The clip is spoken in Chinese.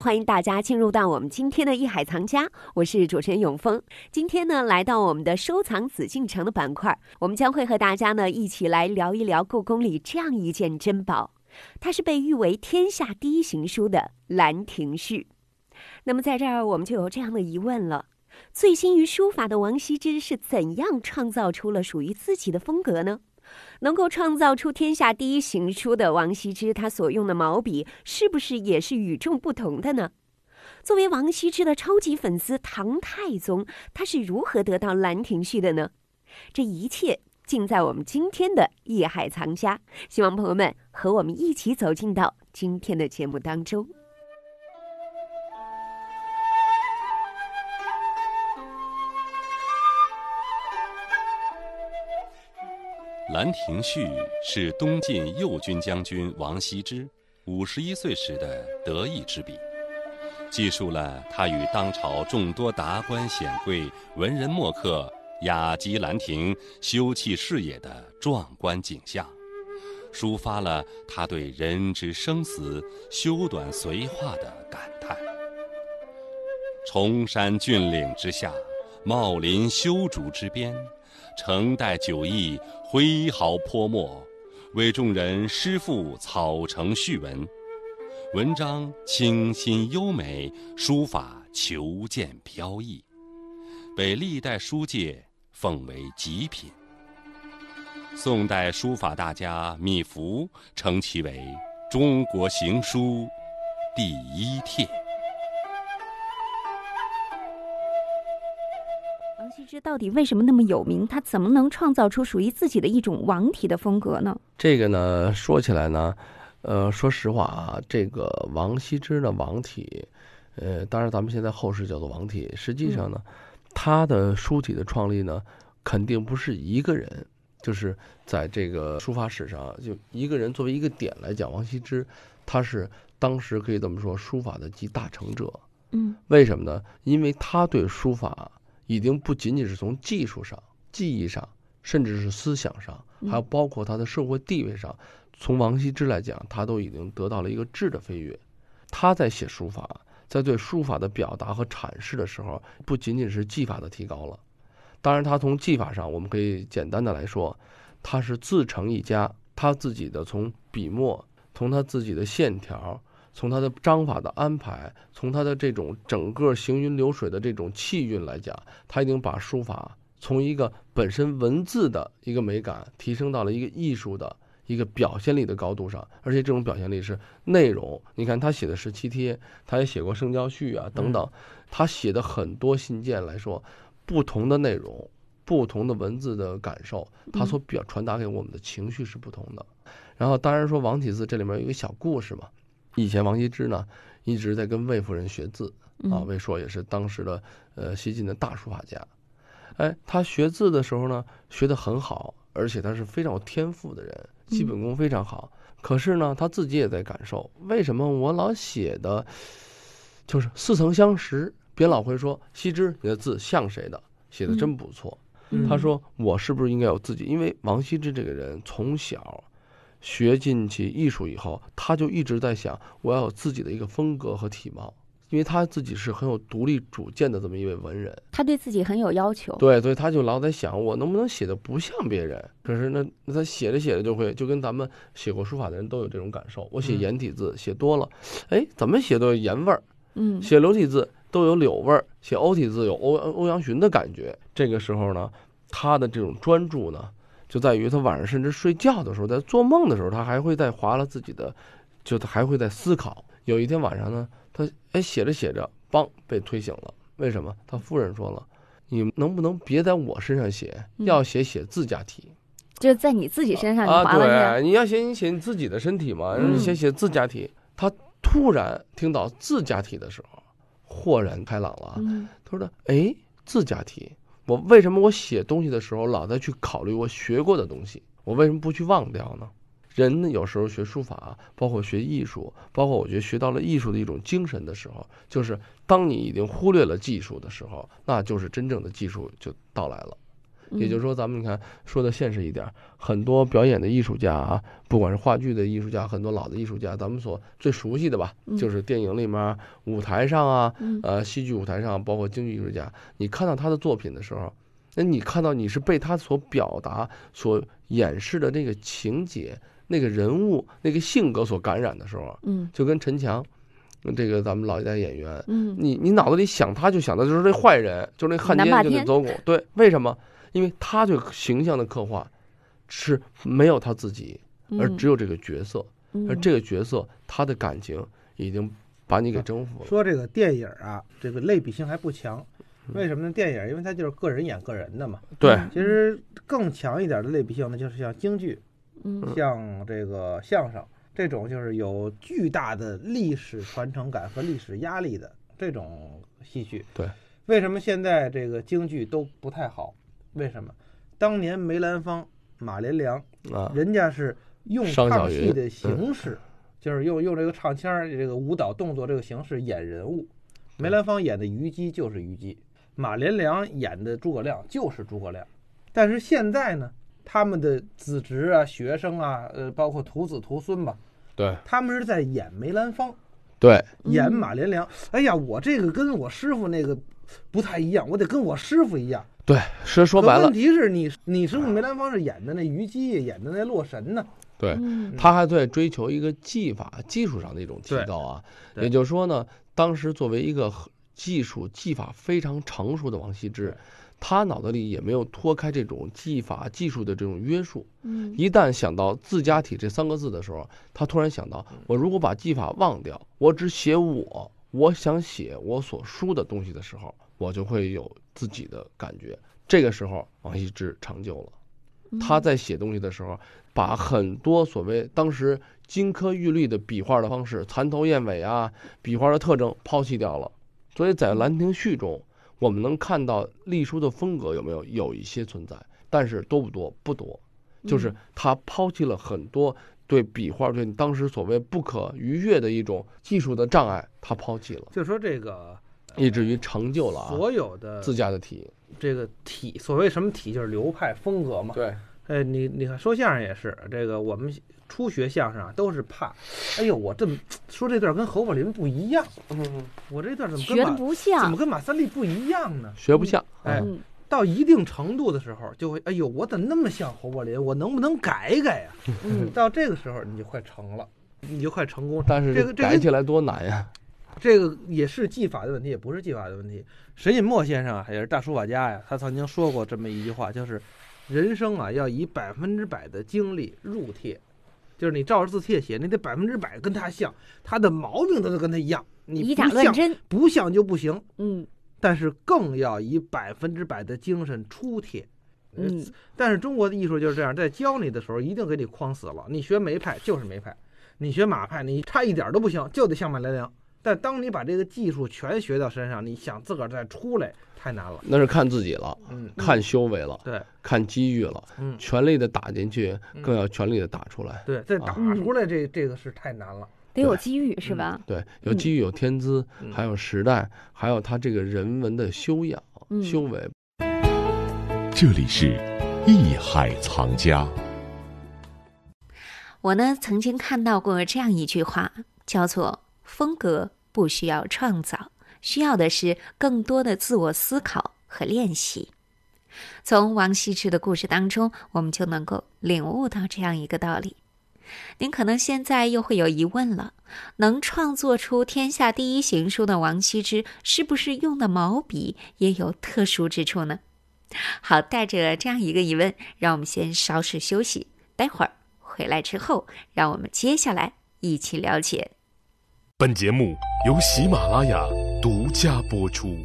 欢迎大家进入到我们今天的《艺海藏家》，我是主持人永峰。今天呢，来到我们的收藏紫禁城的板块，我们将会和大家呢一起来聊一聊故宫里这样一件珍宝，它是被誉为天下第一行书的《兰亭序》。那么在这儿，我们就有这样的疑问了：醉心于书法的王羲之是怎样创造出了属于自己的风格呢？能够创造出天下第一行书的王羲之，他所用的毛笔是不是也是与众不同的呢？作为王羲之的超级粉丝，唐太宗他是如何得到《兰亭序》的呢？这一切尽在我们今天的《艺海藏家》，希望朋友们和我们一起走进到今天的节目当中。《兰亭序》是东晋右军将军王羲之五十一岁时的得意之笔，记述了他与当朝众多达官显贵、文人墨客雅集兰亭、修葺事业的壮观景象，抒发了他对人之生死、修短随化的感叹。崇山峻岭之下，茂林修竹之边。承代酒意，挥毫泼墨，为众人诗赋草成序文。文章清新优美，书法遒健飘逸，被历代书界奉为极品。宋代书法大家米芾称其为“中国行书第一帖”。这到底为什么那么有名？他怎么能创造出属于自己的一种王体的风格呢？这个呢，说起来呢，呃，说实话啊，这个王羲之的王体，呃，当然咱们现在后世叫做王体，实际上呢，他的书体的创立呢，肯定不是一个人，就是在这个书法史上，就一个人作为一个点来讲，王羲之他是当时可以这么说，书法的集大成者。嗯，为什么呢？因为他对书法。已经不仅仅是从技术上、技艺上，甚至是思想上，还有包括他的社会地位上，从王羲之来讲，他都已经得到了一个质的飞跃。他在写书法，在对书法的表达和阐释的时候，不仅仅是技法的提高了。当然，他从技法上，我们可以简单的来说，他是自成一家。他自己的从笔墨，从他自己的线条。从他的章法的安排，从他的这种整个行云流水的这种气韵来讲，他已经把书法从一个本身文字的一个美感，提升到了一个艺术的一个表现力的高度上。而且这种表现力是内容。你看他写的十七帖，他也写过《圣教序》啊等等，他写的很多信件来说，不同的内容，不同的文字的感受，他所表传达给我们的情绪是不同的。然后当然说王体字这里面有一个小故事嘛。以前王羲之呢一直在跟魏夫人学字啊，魏硕也是当时的呃西晋的大书法家。哎，他学字的时候呢学得很好，而且他是非常有天赋的人，基本功非常好。可是呢他自己也在感受，为什么我老写的，就是似曾相识？别老会说羲之你的字像谁的，写的真不错。他说我是不是应该有自己？因为王羲之这个人从小。学进去艺术以后，他就一直在想，我要有自己的一个风格和体貌，因为他自己是很有独立主见的这么一位文人，他对自己很有要求。对，所以他就老在想，我能不能写的不像别人？可是那那他写着写着就会，就跟咱们写过书法的人都有这种感受。我写颜体字写多了，哎，怎么写都有颜味儿，嗯，写柳体字都有柳味儿，写欧体字有欧欧阳询的感觉。这个时候呢，他的这种专注呢。就在于他晚上甚至睡觉的时候，在做梦的时候，他还会在划了自己的，就他还会在思考。有一天晚上呢，他哎写着写着，梆被推醒了。为什么？他夫人说了：“你能不能别在我身上写，要写写自家体，就在你自己身上啊？对，你要写你写你自己的身体嘛，写写自家体。”他突然听到自家体的时候，豁然开朗了。他说：“哎，自家体。”我为什么我写东西的时候老在去考虑我学过的东西？我为什么不去忘掉呢？人有时候学书法，包括学艺术，包括我觉得学到了艺术的一种精神的时候，就是当你已经忽略了技术的时候，那就是真正的技术就到来了。也就是说，咱们你看说的现实一点，很多表演的艺术家啊，不管是话剧的艺术家，很多老的艺术家，咱们所最熟悉的吧，嗯就是电影里面、舞台上啊，嗯呃，戏剧舞台上，包括京剧艺术家，你看到他的作品的时候，那你看到你是被他所表达、所演示的那个情节、那个人物、那个性格所感染的时候，嗯就跟陈强，这个咱们老一代演员，嗯你你脑子里想他就想的就是这坏人，就是那汉奸，就那走狗。对，为什么？因为他对形象的刻画是没有他自己，而只有这个角色，而嗯这个角色他的感情已经把你给征服了。说这个电影啊，这个类比性还不强，为什么呢？电影因为它就是个人演个人的嘛。对，其实更强一点的类比性呢，就是像京剧，嗯像这个相声这种，就是有巨大的历史传承感和历史压力的这种戏剧。对，为什么现在这个京剧都不太好？为什么？当年梅兰芳、马连良，啊，人家是用唱戏的形式，就是用用这个唱腔儿、这个舞蹈动作这个形式演人物。梅兰芳演的虞姬就是虞姬，马连良演的诸葛亮就是诸葛亮。但是现在呢，他们的子侄啊、学生啊，呃，包括徒子徒孙吧，对他们是在演梅兰芳，对，演马连良。哎呀，我这个跟我师傅那个不太一样，我得跟我师傅一样。对，是说白了问，题是你你师傅梅兰芳是演的那虞姬，演的那洛神呢。对，嗯他还在追求一个技法、技术上的一种提高啊。也就是说呢，当时作为一个技术技法非常成熟的王羲之，他脑子里也没有脱开这种技法技术的这种约束。嗯一旦想到自家体这三个字的时候，他突然想到，我如果把技法忘掉，我只写我，我想写我所书的东西的时候，我就会有自己的感觉。这个时候，王羲之成就了。嗯他在写东西的时候，把很多所谓当时金科玉律的笔画的方式、蚕头燕尾啊、笔画的特征抛弃掉了。所以在《兰亭序》中，我们能看到隶书的风格有没有有一些存在，但是多不多？不多。就是他抛弃了很多对笔画、对当时所谓不可逾越的一种技术的障碍，他抛弃了，就说这个以至于成就了啊所有的自家的体。这个体，所谓什么体，就是流派风格嘛。对，哎，你你看说相声也是，这个我们初学相声啊，都是怕，哎呦，我这么说这段跟侯宝林不一样，嗯我这段怎么学的跟马怎不像么，跟马三立不一样呢？学不像。哎，嗯到一定程度的时候，就会，哎呦，我怎么那么像侯宝林？我能不能改一改呀、嗯到这个时候，你就快成了，你就快成功。但是这个这个改起来多难呀！这个也是技法的问题，也不是技法的问题。沈尹默先生啊，也是大书法家呀，他曾经说过这么一句话，就是人生啊要以百分之百的精力入帖，就是你照着字帖写，你得百分之百跟他像，他的毛病都得跟他一样，你以不像假乱真，不像就不行。嗯但是更要以百分之百的精神出帖。呃嗯但是中国的艺术就是这样，在教你的时候一定给你框死了。你学梅派就是梅派，你学马派你差一点都不行，就得像马连良。但当你把这个技术全学到身上，你想自个儿再出来太难了。那是看自己了，嗯，看修为了，对，看机遇了，嗯，全力的打进去，嗯更要全力的打出来。对，再打啊出来这这个是太难了。得有机遇是吧？对，有机遇，有天资，嗯还有时代，还有他这个人文的修养、嗯修为。这里是艺海藏家。我呢曾经看到过这样一句话，叫做“风格不需要创造，需要的是更多的自我思考和练习”。从王羲之的故事当中，我们就能够领悟到这样一个道理。您可能现在又会有疑问了：能创作出天下第一行书的王羲之，是不是用的毛笔也有特殊之处呢？好，带着这样一个疑问，让我们先稍事休息，待会儿回来之后，让我们接下来一起了解。本节目由喜马拉雅独家播出。